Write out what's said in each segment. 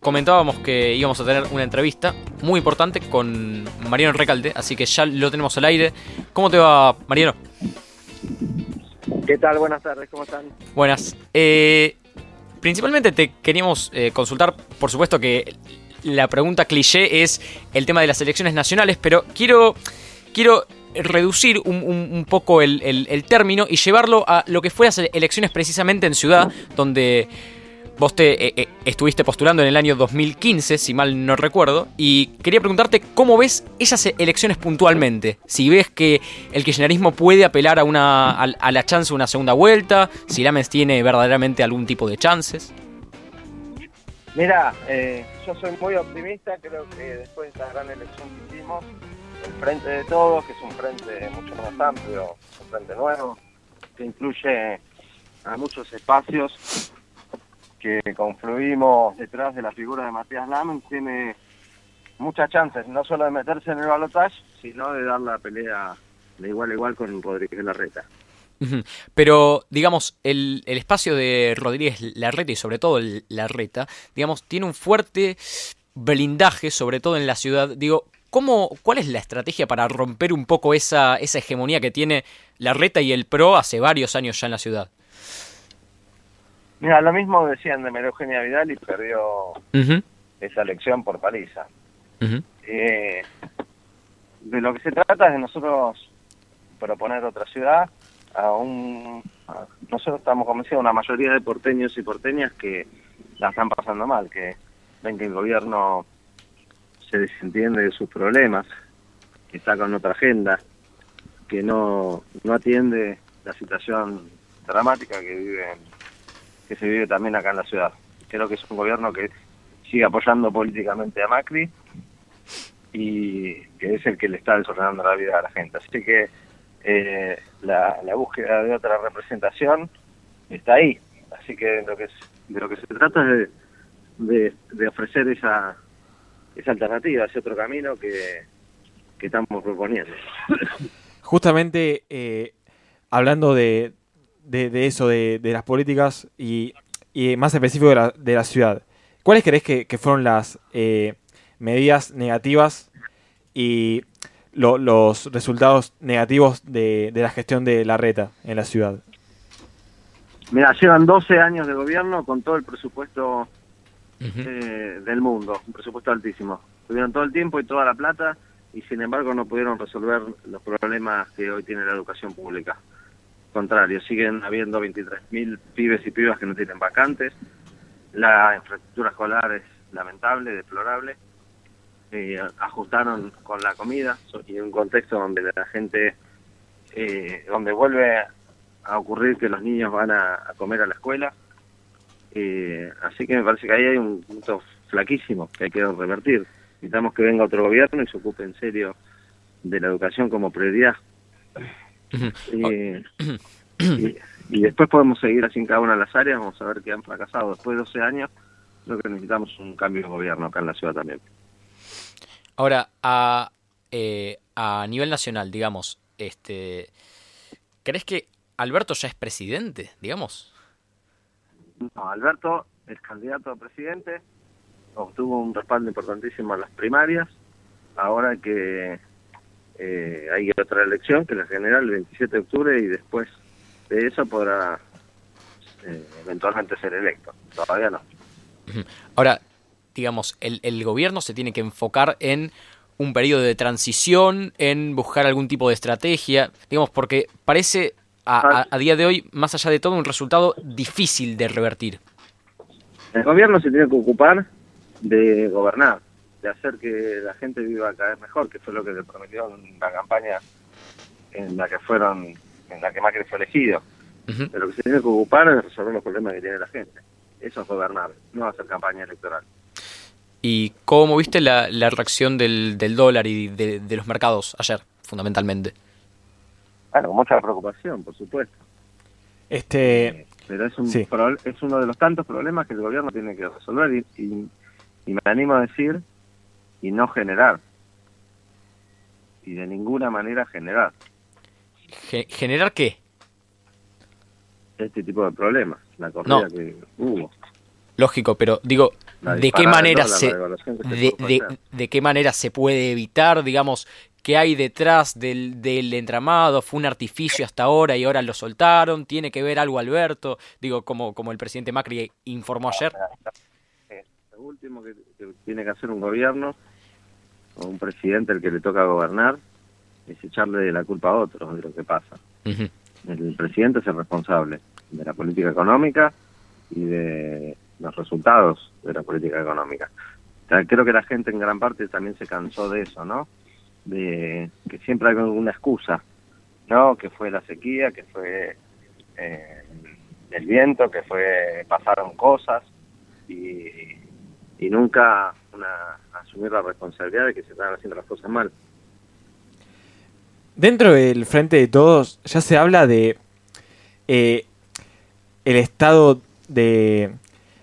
comentábamos que íbamos a tener una entrevista muy importante con Mariano Recalde, así que ya lo tenemos al aire. ¿Cómo te va, Mariano? ¿Qué tal? Buenas tardes, ¿cómo están? Buenas. Eh, principalmente te queríamos eh, consultar, por supuesto que la pregunta cliché es el tema de las elecciones nacionales, pero quiero, quiero reducir un, poco el, el, término y llevarlo a lo que fue las elecciones precisamente en Ciudad, donde Vos te eh, eh, estuviste postulando en el año 2015, si mal no recuerdo, y quería preguntarte cómo ves esas elecciones puntualmente. Si ves que el kirchnerismo puede apelar a, una, a, la chance de una segunda vuelta, si Lamens tiene verdaderamente algún tipo de chances. Mira, eh, yo soy muy optimista, creo que después de esta gran elección que hicimos, el Frente de Todos, que es un frente mucho más amplio, un frente nuevo, que incluye a muchos espacios, que confluimos detrás de la figura de Matías Lamen tiene muchas chances, no solo de meterse en el balotaje, sino de dar la pelea de igual a igual con Rodríguez Larreta. Pero, digamos, el, el, espacio de Rodríguez Larreta y sobre todo Larreta, digamos, tiene un fuerte blindaje, sobre todo en la ciudad. Digo, ¿cómo, ¿cuál es la estrategia para romper un poco esa, esa hegemonía que tiene Larreta y el PRO hace varios años ya en la ciudad? Mira, lo mismo decían de María Eugenia Vidal y perdió esa elección por paliza. Eh, de lo que se trata es de nosotros proponer otra ciudad a un... nosotros estamos convencidos, una mayoría de porteños y porteñas que la están pasando mal, que ven que el gobierno se desentiende de sus problemas, que está con otra agenda, que no, no atiende la situación dramática que viven que se vive también acá en la ciudad. Creo que es un gobierno que sigue apoyando políticamente a Macri y que es el que le está desordenando la vida a la gente. Así que eh, la, búsqueda de otra representación está ahí. Así que lo que, de lo que se trata es de, de, ofrecer esa, esa alternativa, ese otro camino que, que estamos proponiendo. Justamente eh, hablando de, de, eso, de, las políticas y, más específico de la, de la ciudad. ¿Cuáles crees que, fueron las eh, medidas negativas y los resultados negativos de, la gestión de la reta en la ciudad? Mira, llevan 12 años de gobierno con todo el presupuesto eh, del mundo, un presupuesto altísimo. Tuvieron todo el tiempo y toda la plata y sin embargo no pudieron resolver los problemas que hoy tiene la educación pública contrario, siguen habiendo 23.000 pibes y pibas que no tienen vacantes, la infraestructura escolar es lamentable, deplorable, eh, ajustaron con la comida y en un contexto donde la gente, eh, donde vuelve a ocurrir que los niños van a, comer a la escuela, eh, así que me parece que ahí hay un punto flaquísimo que hay que revertir. Necesitamos que venga otro gobierno y se ocupe en serio de la educación como prioridad y, después podemos seguir así en cada una de las áreas, vamos a ver que han fracasado. Después de 12 años, creo que necesitamos un cambio de gobierno acá en la ciudad también. Ahora, a, eh, a nivel nacional, digamos, este, ¿crees que Alberto ya es presidente, digamos? No, Alberto es candidato a presidente, obtuvo un respaldo importantísimo en las primarias, ahora que eh, hay otra elección que la general el 27 de octubre y después de eso podrá eh, eventualmente ser electo. Todavía no. Ahora, digamos, el, el gobierno se tiene que enfocar en un periodo de transición, en buscar algún tipo de estrategia, digamos, porque parece a, a, día de hoy, más allá de todo, un resultado difícil de revertir. El gobierno se tiene que ocupar de gobernar, de hacer que la gente viva cada vez mejor, que fue lo que le prometió en la campaña en la que fueron, en la que Macri fue elegido. Pero lo que se tiene que ocupar es resolver los problemas que tiene la gente. Eso es gobernar, no hacer campaña electoral. ¿Y cómo viste la, la reacción del, del dólar y de, los mercados ayer, fundamentalmente? Bueno, con mucha preocupación, por supuesto. Este, eh, pero es, un es uno de los tantos problemas que el gobierno tiene que resolver y, y me animo a decir y no generar. Y de ninguna manera generar. ¿Generar qué? Este tipo de problemas, la corrida que hubo. Lógico, pero digo, de qué manera se de, qué manera se puede evitar digamos qué hay detrás del, del, entramado fue un artificio hasta ahora y ahora lo soltaron tiene que ver algo Alberto digo como como el presidente Macri informó ayer último que, tiene que hacer un gobierno o un presidente el que le toca gobernar es echarle la culpa a otros de lo que pasa el presidente es el responsable de la política económica y de los resultados de la política económica. creo que la gente en gran parte también se cansó de eso, ¿no? De que siempre hay alguna excusa, ¿no? Que fue la sequía, que fue eh, el viento, que fue pasaron cosas y, y nunca asumir la responsabilidad de que se estaban haciendo las cosas mal. Dentro del Frente de Todos ya se habla de eh, el estado de,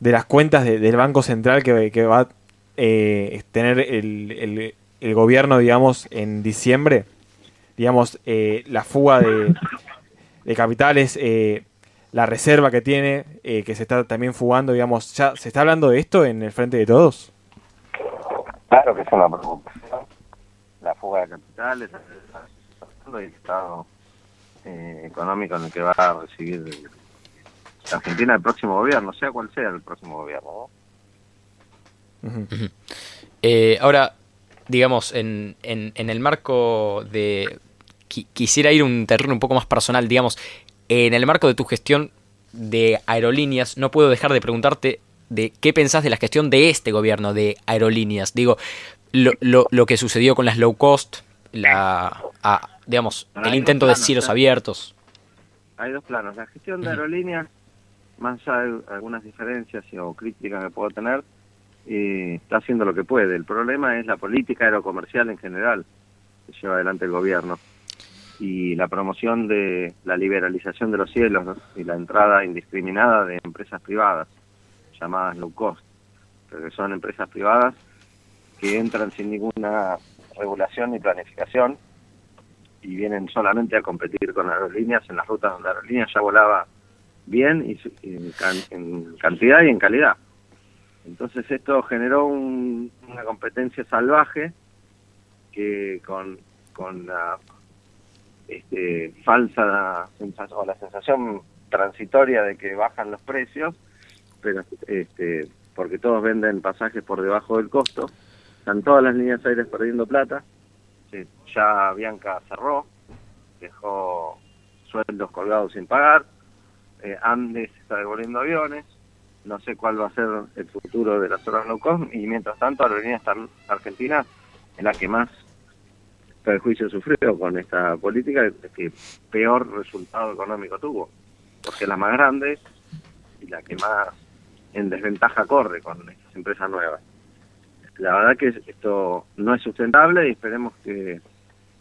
de las cuentas del Banco Central que, va a eh, tener el, el, gobierno, digamos, en diciembre. Digamos, eh, la fuga de, capitales, la reserva que tiene, que se está también fugando, digamos, ¿ya se está hablando de esto en el frente de todos? Claro que es una preocupación. La fuga de capitales, el estado económico en el que va a recibir Argentina el próximo gobierno, sea cual sea el próximo gobierno. Eh, ahora, digamos, en, en, el marco de... quisiera ir a un terreno un poco más personal, digamos, en el marco de tu gestión de aerolíneas, no puedo dejar de preguntarte de qué pensás de la gestión de este gobierno de aerolíneas. Digo, lo, lo, lo que sucedió con las low cost, la, digamos, el intento de cielos abiertos. Hay dos planos. La gestión de aerolíneas más allá de algunas diferencias o críticas que puedo tener, eh, está haciendo lo que puede. El problema es la política aerocomercial en general que lleva adelante el gobierno y la promoción de la liberalización de los cielos y la entrada indiscriminada de empresas privadas, llamadas low cost, que son empresas privadas que entran sin ninguna regulación ni planificación y vienen solamente a competir con aerolíneas en las rutas donde aerolíneas ya volaba bien y, en, cantidad y en calidad. Entonces esto generó una competencia salvaje que con, con la este, falsa o la sensación transitoria de que bajan los precios, pero este, porque todos venden pasajes por debajo del costo, están todas las líneas aéreas perdiendo plata, ya Bianca cerró, dejó sueldos colgados sin pagar, eh, Andes está devolviendo aviones, no sé cuál va a ser el futuro de las horas low cost, y mientras tanto Aerolíneas Argentina es la que más perjuicio sufrió con esta política, que peor resultado económico tuvo, porque la más grande y la que más en desventaja corre con estas empresas nuevas. La verdad que esto no es sustentable y esperemos que,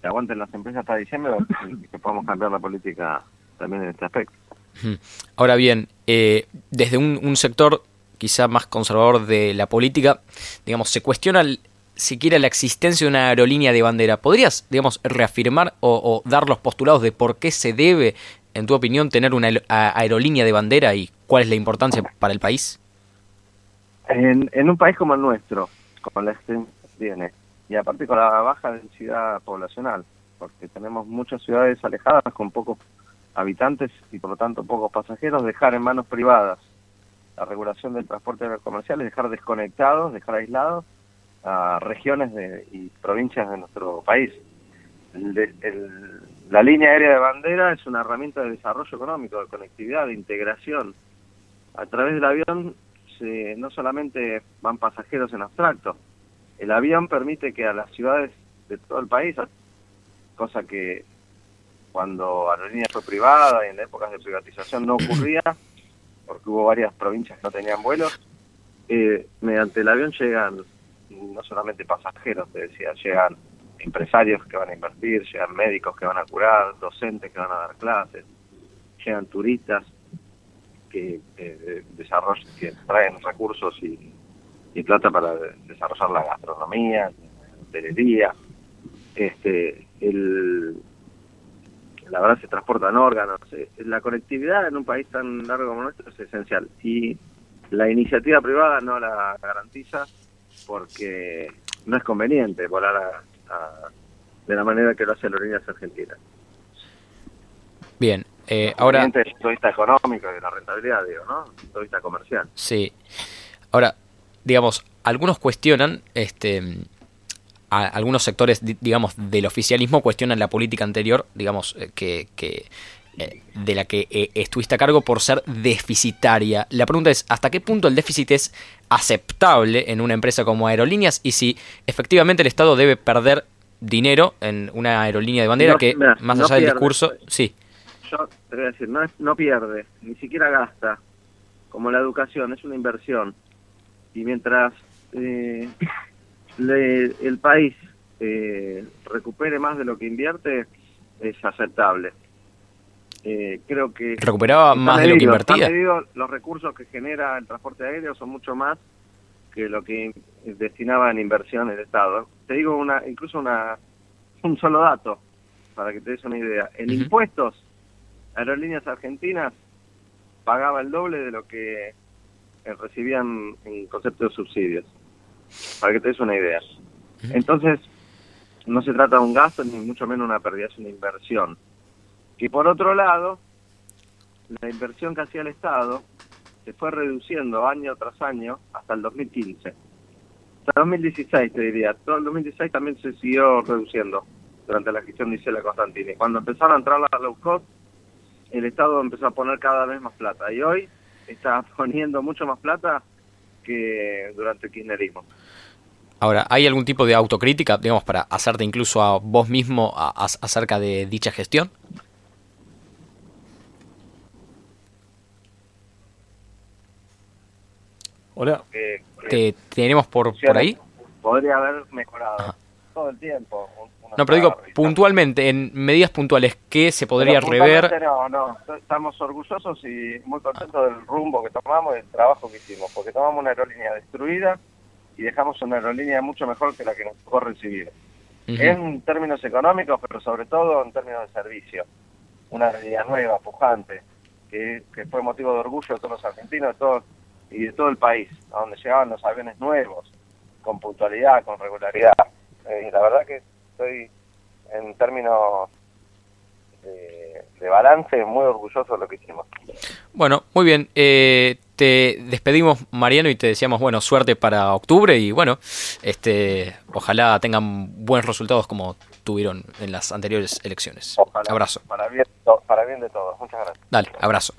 aguanten las empresas hasta diciembre y que podamos cambiar la política también en este aspecto. Ahora bien, eh, desde un, sector quizá más conservador de la política, digamos, se cuestiona siquiera la existencia de una aerolínea de bandera. ¿Podrías, digamos, reafirmar o, dar los postulados de por qué se debe, en tu opinión, tener una aerolínea de bandera y cuál es la importancia para el país? En, un país como el nuestro, con la extensión tiene, y aparte con la baja densidad poblacional, porque tenemos muchas ciudades alejadas con pocos habitantes y por lo tanto pocos pasajeros, dejar en manos privadas la regulación del transporte comercial es dejar desconectados, dejar aislados a regiones de, y provincias de nuestro país. la línea aérea de bandera es una herramienta de desarrollo económico, de conectividad, de integración. A través del avión se, no solamente van pasajeros en abstracto, el avión permite que a las ciudades de todo el país, cosa que cuando Aerolínea fue privada y en épocas de privatización no ocurría, porque hubo varias provincias que no tenían vuelos, eh, mediante el avión llegan no solamente pasajeros, te decía, llegan empresarios que van a invertir, llegan médicos que van a curar, docentes que van a dar clases, llegan turistas que, eh, que traen recursos y, y, plata para desarrollar la gastronomía, la. Este, el, la verdad se transportan órganos. Eh, la conectividad en un país tan largo como nuestro es esencial. Y la iniciativa privada no la garantiza porque no es conveniente volar de la manera que lo hace Aerolíneas Argentinas. Bien, eh, ahora... Desde el punto de vista económico y de la rentabilidad, digo, ¿no? Desde el punto de vista comercial. Sí. Ahora, digamos, algunos cuestionan, este, algunos sectores, digamos, del oficialismo cuestionan la política anterior, digamos, eh, que, que de la que eh, estuviste a cargo por ser deficitaria. La pregunta es, ¿hasta qué punto el déficit es aceptable en una empresa como Aerolíneas y si efectivamente el Estado debe perder dinero en una aerolínea de bandera que, más allá del discurso, sí. Yo te voy a decir, no, no pierde, ni siquiera gasta, como la educación, es una inversión. Y mientras eh, el país recupere más de lo que invierte, es aceptable. Eh, creo que recuperaba más de lo que invertía. los recursos que genera el transporte aéreo son mucho más que lo que destinaba en inversión el Estado. Te digo una, incluso una, un solo dato para que te des una idea. En impuestos, Aerolíneas Argentinas pagaba el doble de lo que eh, recibían en concepto de subsidios. Para que te des una idea. Entonces, no se trata de un gasto ni mucho menos una pérdida, es una inversión. Y por otro lado, la inversión que hacía el Estado se fue reduciendo año tras año hasta el 2015. Hasta el 2016, te diría. Todo el 2016 también se siguió reduciendo durante la gestión de Isela Constantini. Cuando empezaron a entrar las low cost, el Estado empezó a poner cada vez más plata. Y hoy está poniendo mucho más plata que durante el kirchnerismo. Ahora, ¿hay algún tipo de autocrítica, digamos, para hacerte incluso a vos mismo acerca de dicha gestión? Hola. ¿Te tenemos por, por ahí? Podría haber mejorado todo el tiempo. No, pero digo, puntualmente, en medidas puntuales, ¿qué se podría rever? No, no, estamos orgullosos y muy contentos del rumbo que tomamos y del trabajo que hicimos, porque tomamos una aerolínea destruida y dejamos una aerolínea mucho mejor que la que nos tocó recibir. En términos económicos, pero sobre todo en términos de servicio. Una aerolínea nueva, pujante, que, que fue motivo de orgullo de todos los argentinos, de todos y de todo el país, a donde llegaban los aviones nuevos, con puntualidad, con regularidad. Eh, y la verdad que estoy, en términos de, balance, muy orgulloso de lo que hicimos. Bueno, muy bien. Eh, te despedimos, Mariano, y te deseamos bueno suerte para octubre y bueno, este, ojalá tengan buenos resultados como tuvieron en las anteriores elecciones. Ojalá. Abrazo. Para bien, para bien de todos. Muchas gracias. Dale, abrazo.